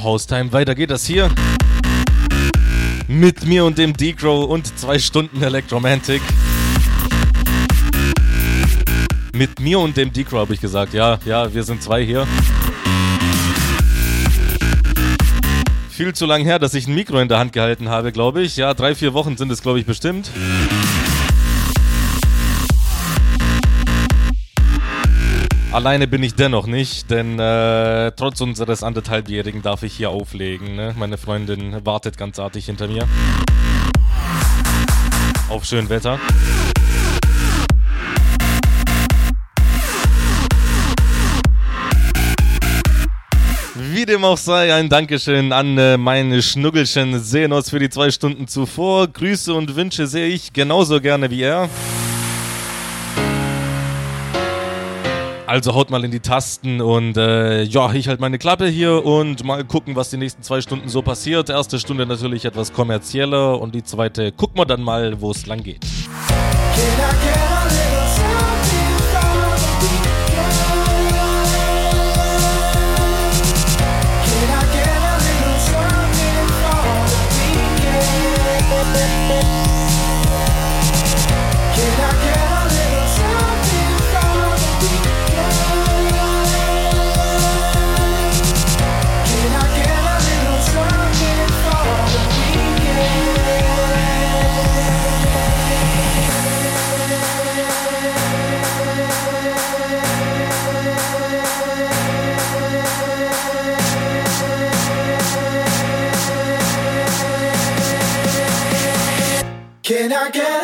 So, Haustime, weiter geht das hier. Mit mir und dem Decrow und zwei Stunden Electromantic. Mit mir und dem Decrow habe ich gesagt. Ja, ja, wir sind zwei hier. Viel zu lang her, dass ich ein Mikro in der Hand gehalten habe, glaube ich. Ja, drei, vier Wochen sind es, glaube ich, bestimmt. Alleine bin ich dennoch nicht, denn äh, trotz unseres anderthalbjährigen darf ich hier auflegen. Ne? Meine Freundin wartet ganz artig hinter mir. Auf schön Wetter. Wie dem auch sei, ein Dankeschön an äh, meine Schnuggelchen Senos für die zwei Stunden zuvor. Grüße und Wünsche sehe ich genauso gerne wie er. Also haut mal in die Tasten und äh, ja, ich halt meine Klappe hier und mal gucken, was die nächsten zwei Stunden so passiert. Erste Stunde natürlich etwas kommerzieller und die zweite gucken wir dann mal, wo es lang geht. Can I get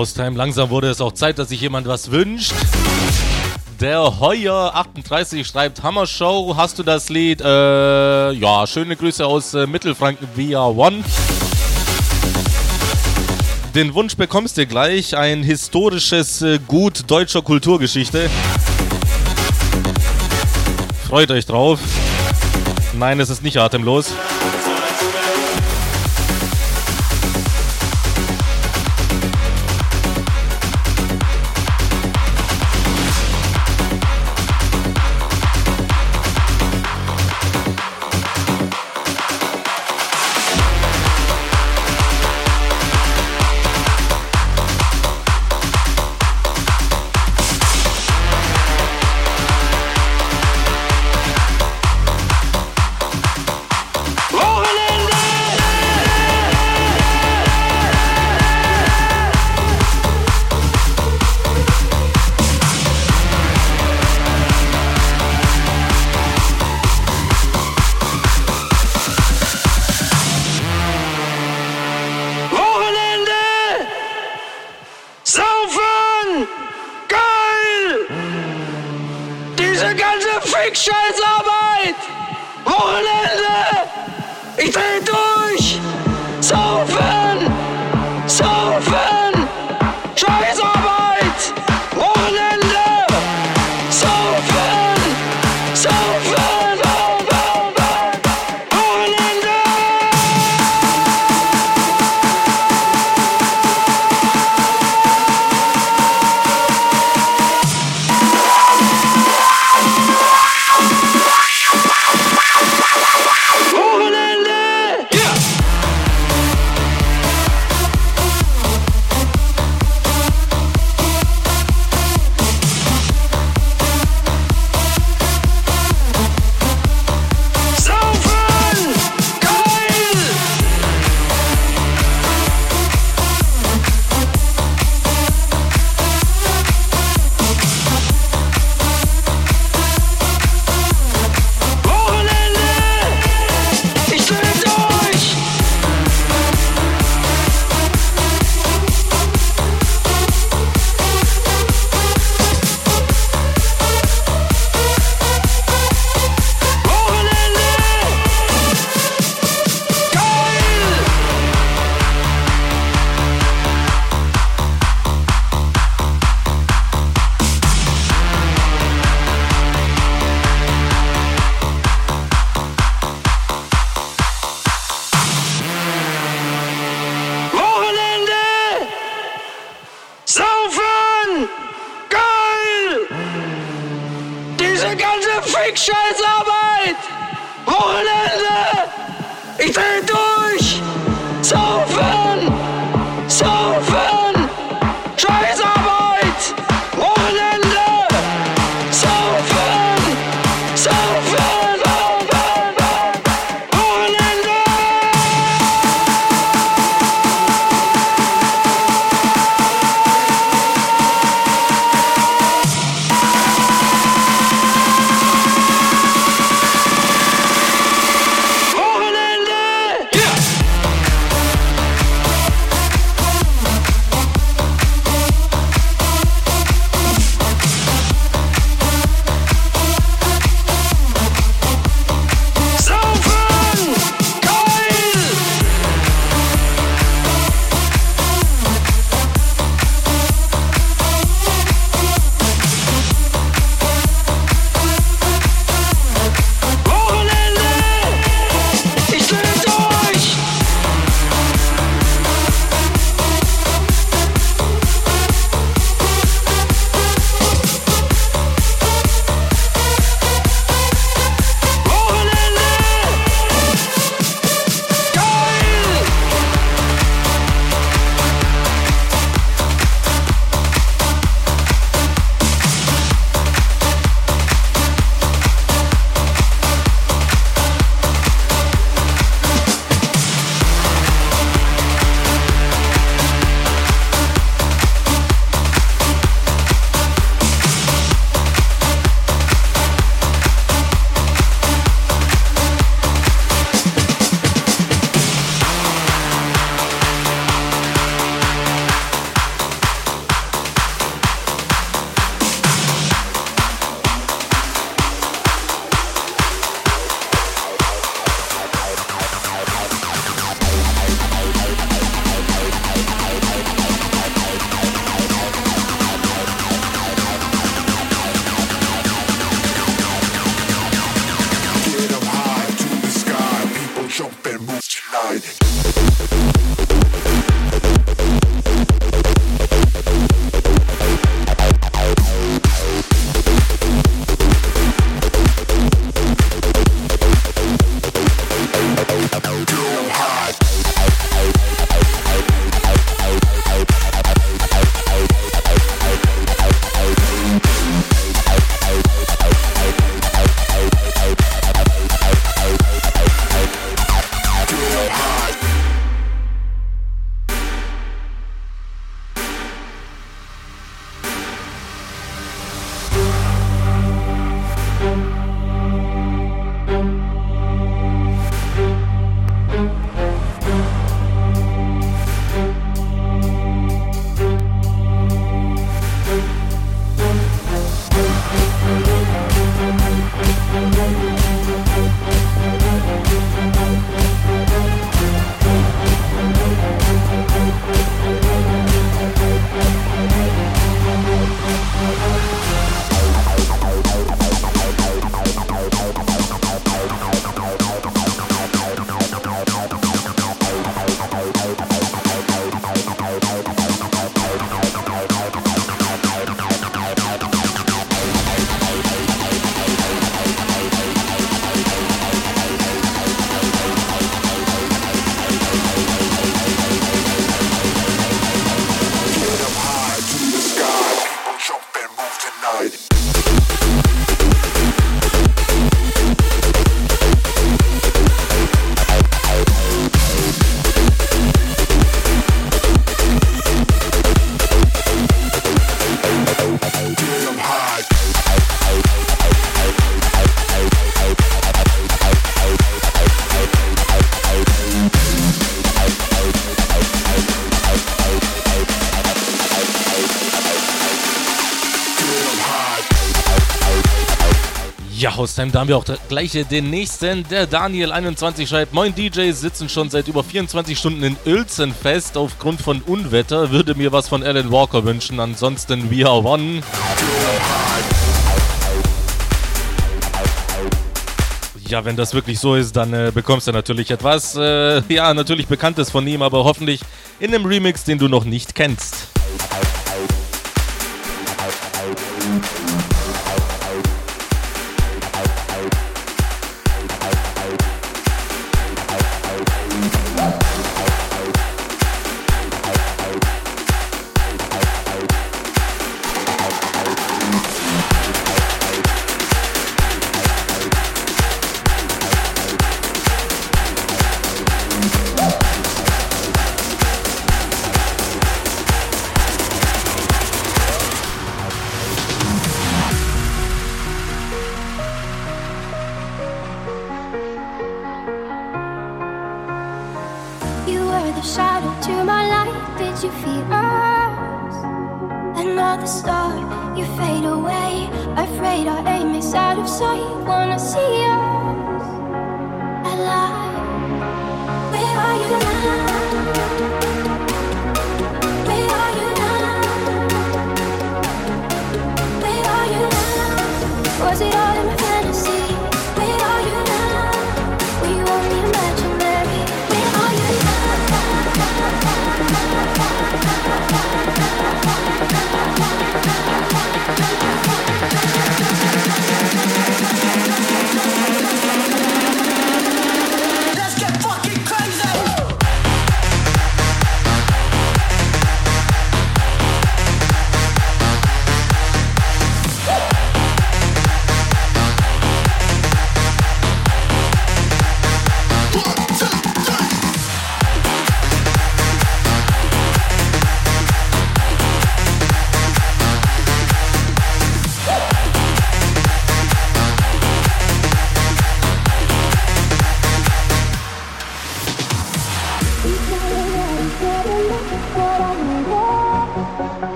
Haustime, langsam wurde es auch Zeit, dass sich jemand was wünscht. Der Heuer 38 schreibt Hammer Show. Hast du das Lied? Äh, ja, schöne Grüße aus äh, Mittelfranken via One. Den Wunsch bekommst du gleich. Ein historisches äh, Gut deutscher Kulturgeschichte. Freut euch drauf. Nein, es ist nicht atemlos. Haustime, da haben wir auch gleich den nächsten. Der Daniel21 schreibt: Moin DJs sitzen schon seit über 24 Stunden in Uelzen fest. Aufgrund von Unwetter würde mir was von Alan Walker wünschen. Ansonsten We Are One. Ja, wenn das wirklich so ist, dann äh, bekommst du natürlich etwas, äh, ja, natürlich Bekanntes von ihm, aber hoffentlich in einem Remix, den du noch nicht kennst.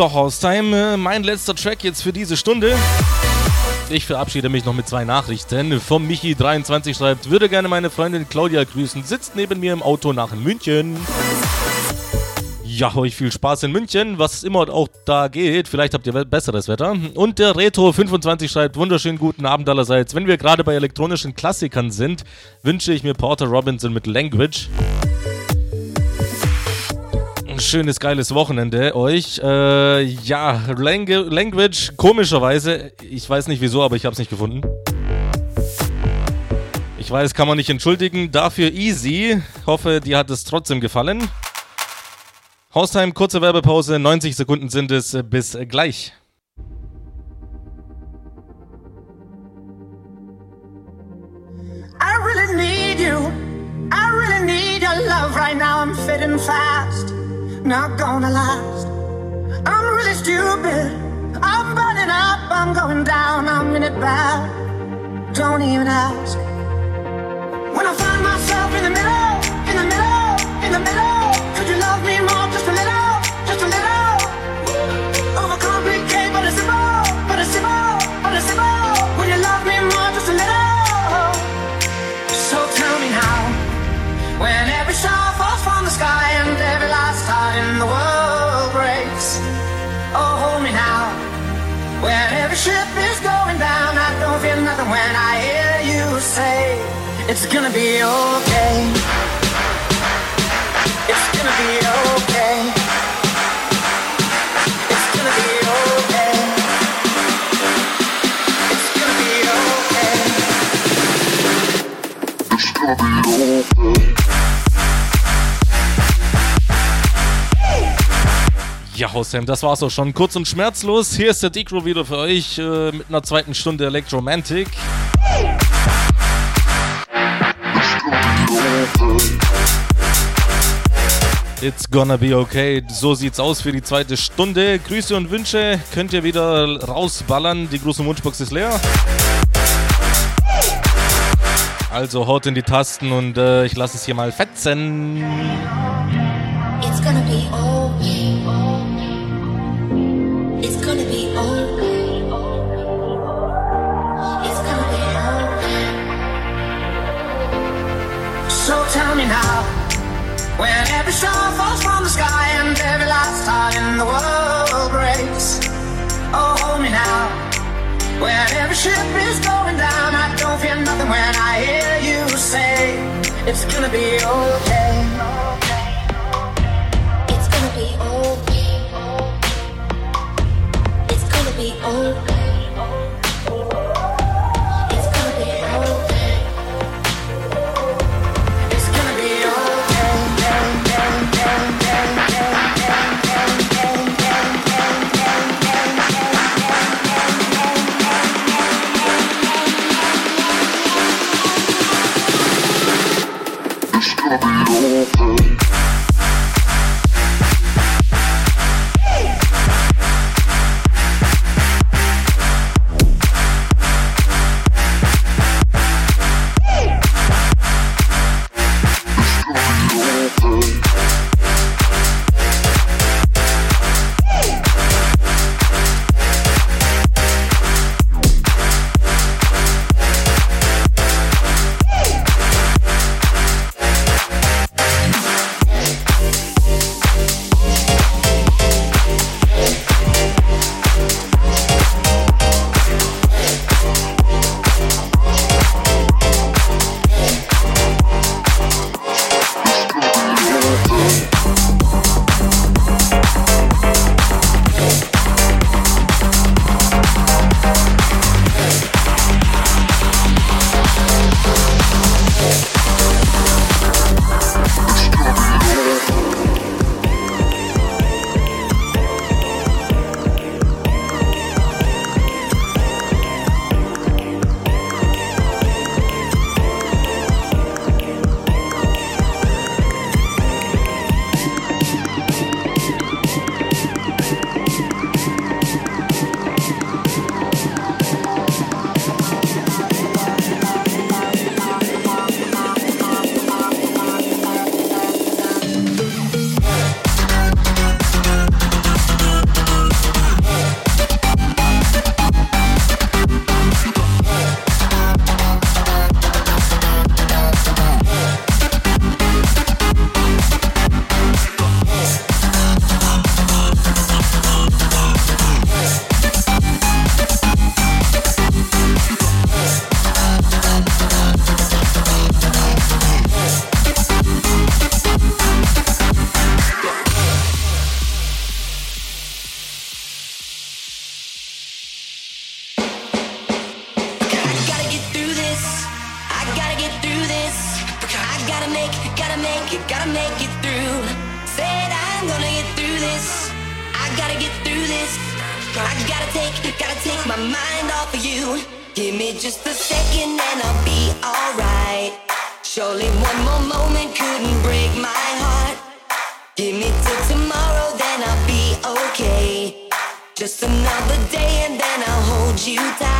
So, Haustime, mein letzter Track jetzt für diese Stunde. Ich verabschiede mich noch mit zwei Nachrichten. Vom Michi23 schreibt, würde gerne meine Freundin Claudia grüßen, sitzt neben mir im Auto nach München. Ja, euch viel Spaß in München, was immer auch da geht. Vielleicht habt ihr besseres Wetter. Und der Retro25 schreibt, wunderschönen guten Abend allerseits. Wenn wir gerade bei elektronischen Klassikern sind, wünsche ich mir Porter Robinson mit Language schönes, geiles Wochenende euch. Äh, ja, Lang Language, komischerweise, ich weiß nicht wieso, aber ich habe es nicht gefunden. Ich weiß, kann man nicht entschuldigen. Dafür easy. Hoffe, dir hat es trotzdem gefallen. Haustime, kurze Werbepause, 90 Sekunden sind es. Bis gleich. I really need you. I really need your love right now. I'm fitting fast. Not gonna last. I'm really stupid. I'm burning up, I'm going down, I'm in it bad. Don't even ask. When I find myself in the middle, in the middle, in the middle, could you love me more, just a little, It's gonna be okay. It's gonna be okay. It's gonna be okay. It's gonna be okay. It's gonna be okay. Ja, Hosam, das war's auch schon. Kurz und schmerzlos. Hier ist der Decro wieder für euch äh, mit einer zweiten Stunde Electromantic. It's gonna be okay. So sieht's aus für die zweite Stunde. Grüße und Wünsche könnt ihr wieder rausballern. Die große Wunschbox ist leer. Also haut in die Tasten und äh, ich lasse es hier mal fetzen. It's gonna be okay. It's gonna be okay. It's gonna be okay. So tell me now, when every and every last star in the world breaks. Oh, hold me now. When every ship is going down, I don't feel nothing when I hear you say it's gonna be okay. It's gonna be okay It's gonna be okay. gonna be open. It, gotta make it through. Said I'm gonna get through this. I gotta get through this. I gotta take, gotta take my mind off of you. Give me just a second and I'll be alright. Surely one more moment couldn't break my heart. Give me till tomorrow, then I'll be okay. Just another day and then I'll hold you tight.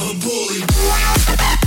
I'm a bully.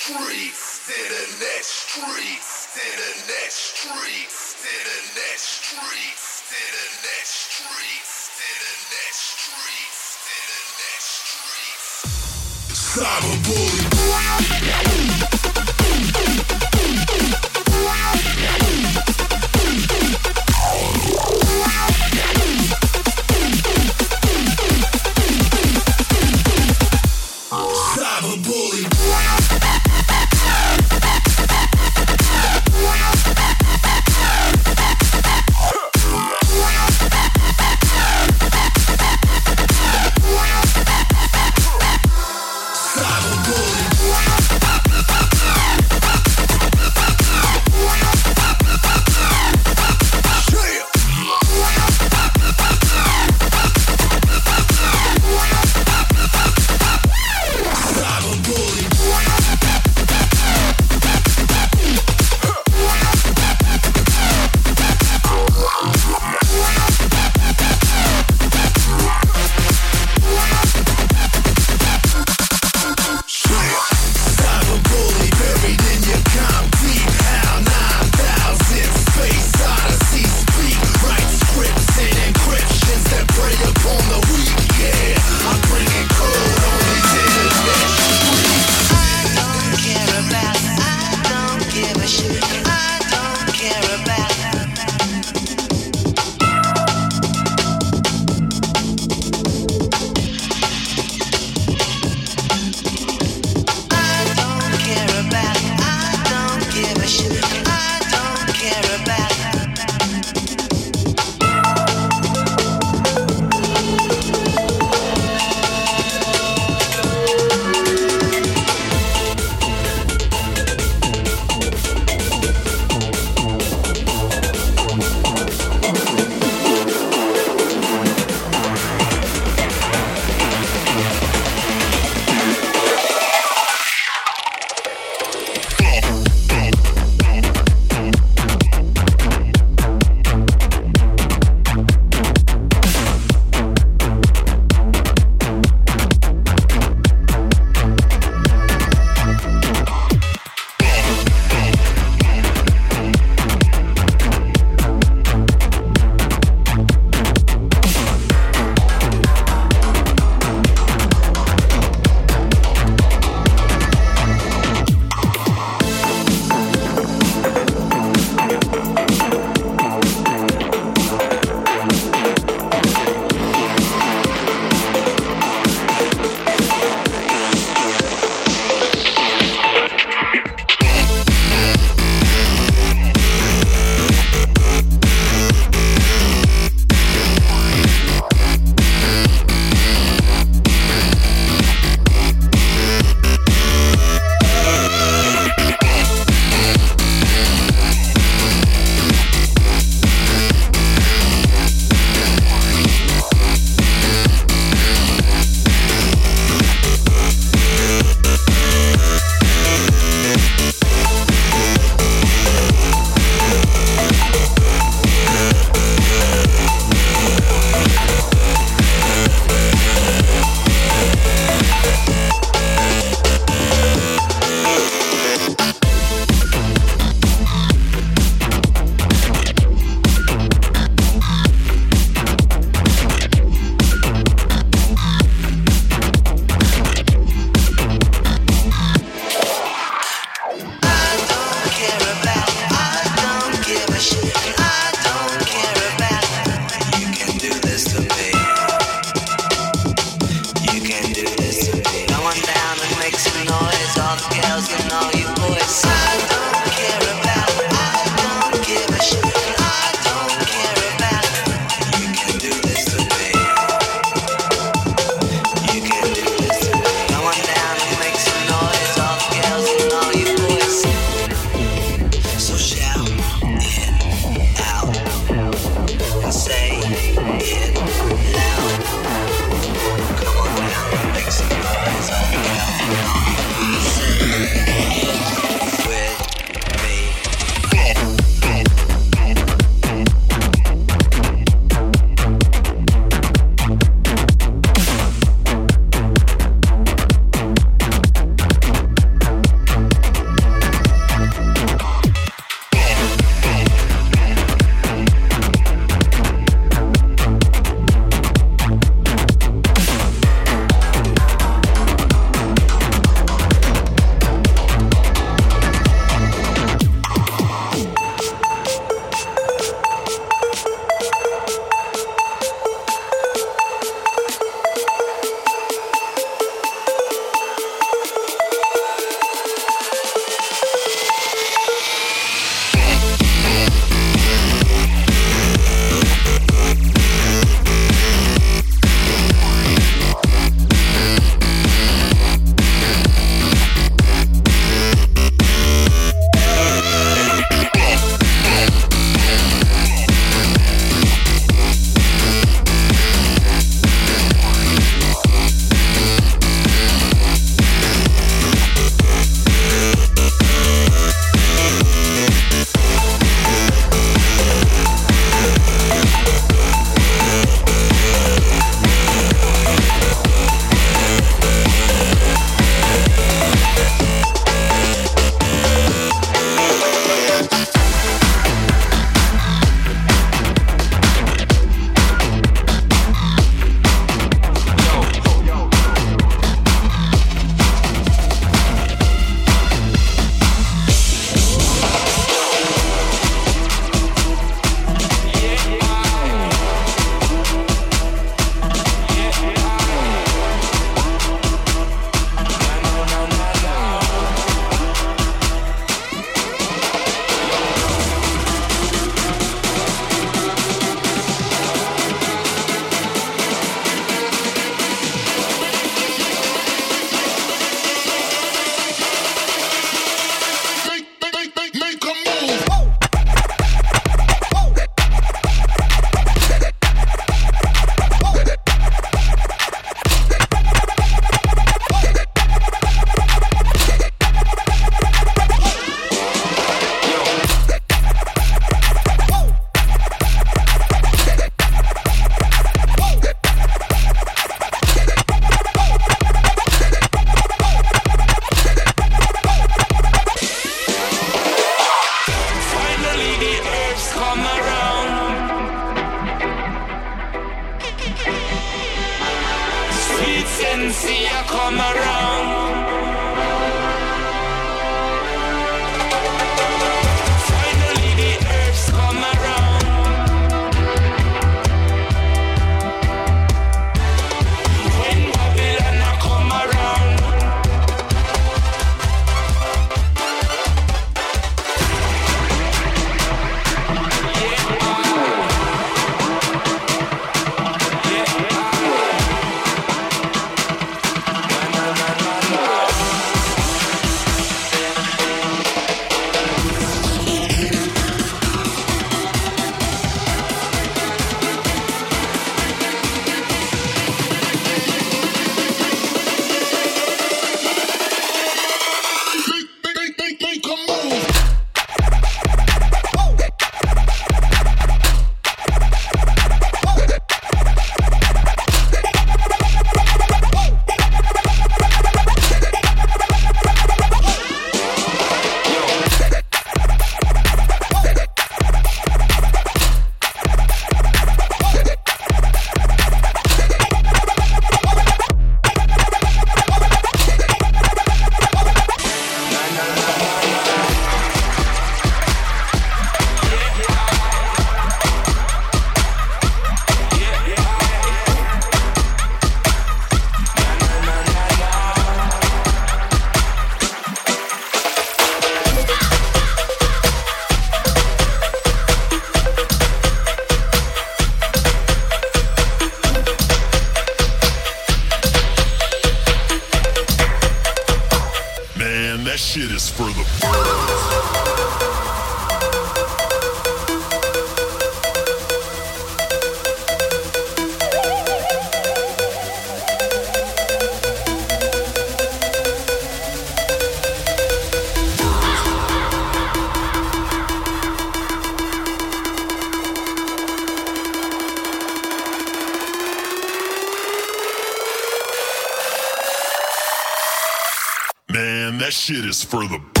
Shit is for the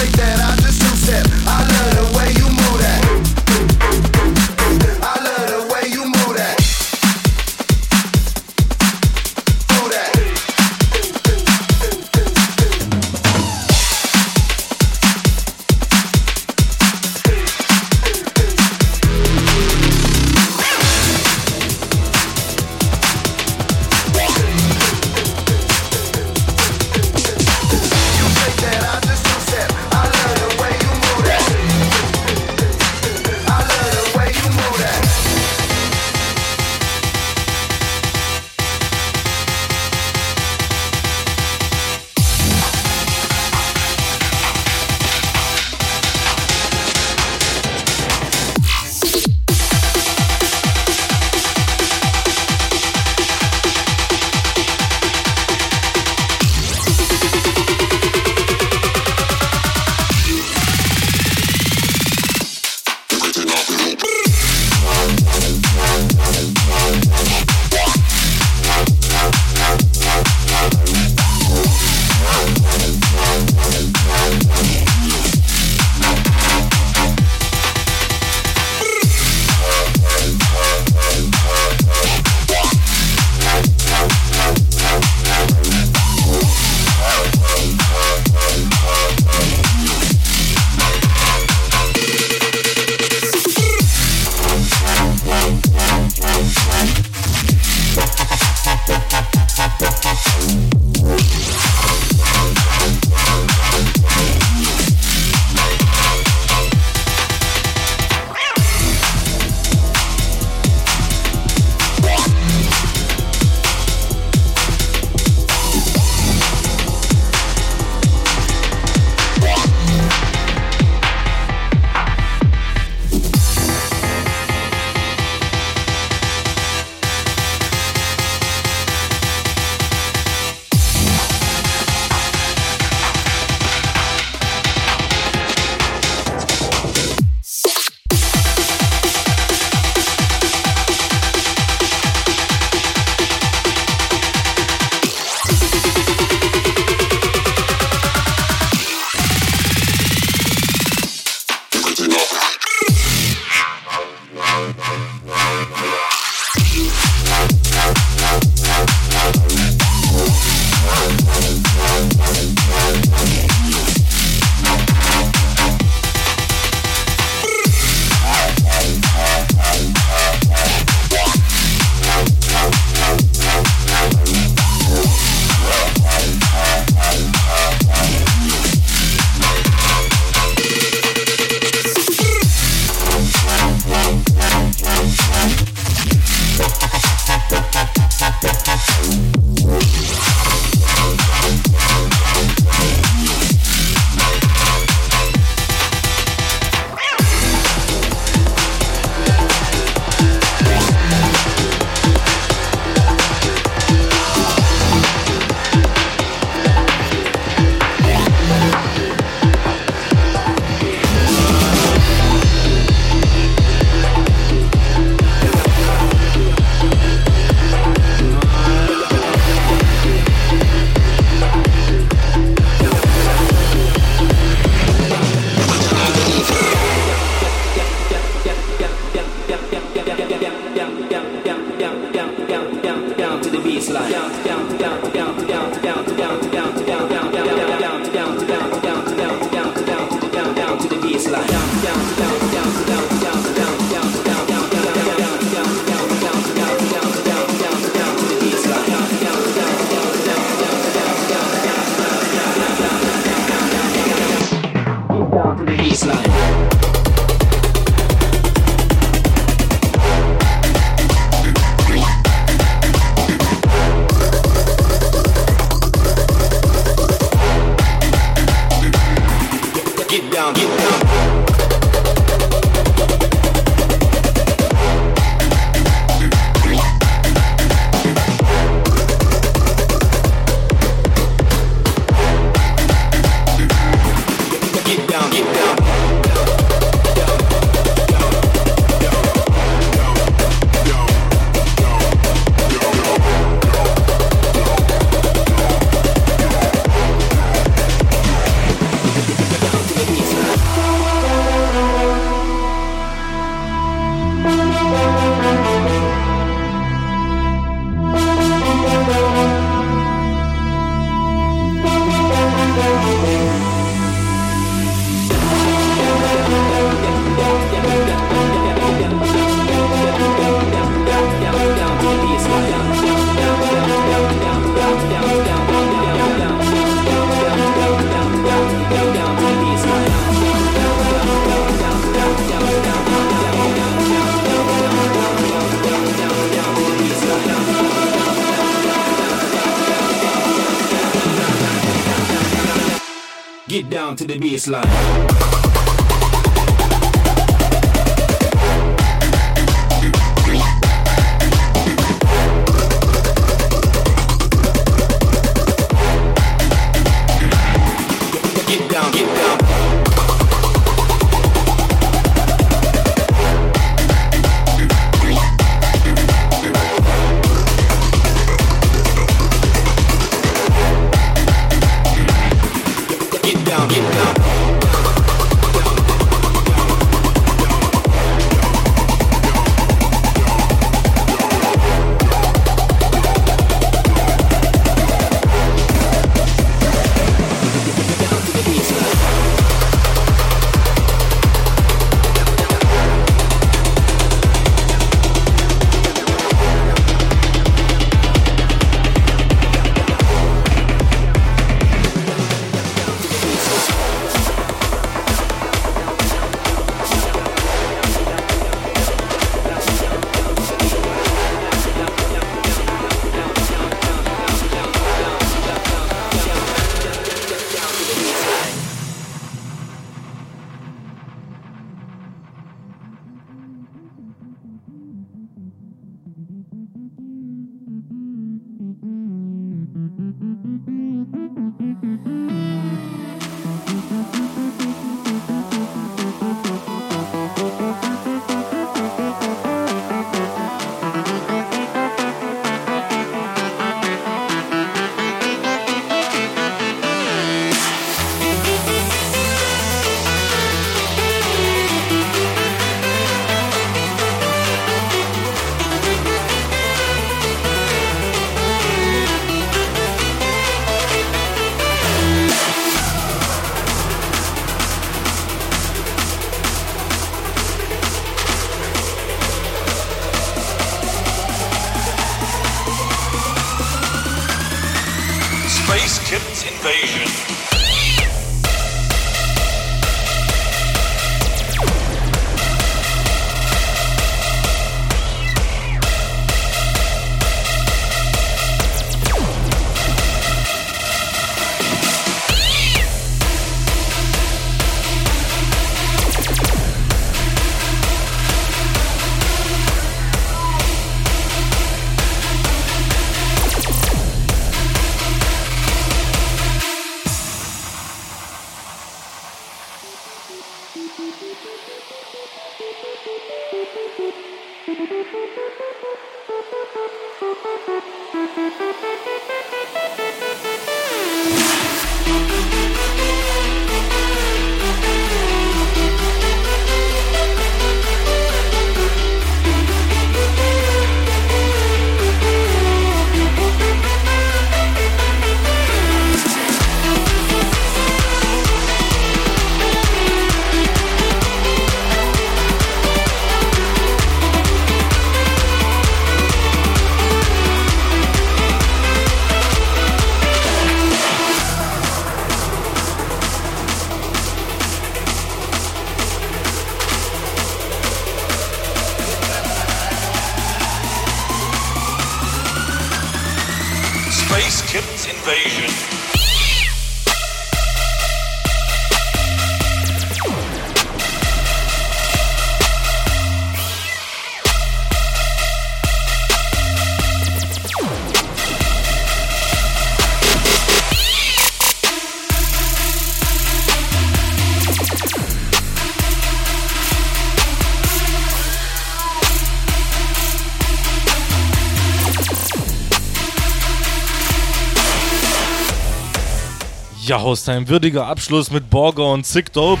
Ja, Haustime, würdiger Abschluss mit Borger und Sick Dope.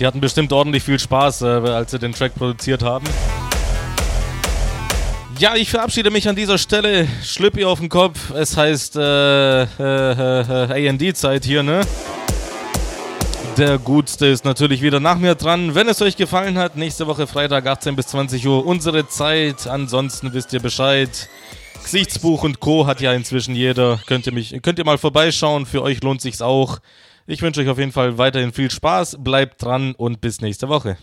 Die hatten bestimmt ordentlich viel Spaß, äh, als sie den Track produziert haben. Ja, ich verabschiede mich an dieser Stelle. Schlüppi auf den Kopf. Es heißt äh, äh, äh, AD-Zeit hier, ne? Der Gutste ist natürlich wieder nach mir dran. Wenn es euch gefallen hat, nächste Woche Freitag 18 bis 20 Uhr unsere Zeit. Ansonsten wisst ihr Bescheid. Gesichtsbuch und Co. hat ja inzwischen jeder. Könnt ihr, mich, könnt ihr mal vorbeischauen. Für euch lohnt sich's auch. Ich wünsche euch auf jeden Fall weiterhin viel Spaß. Bleibt dran und bis nächste Woche.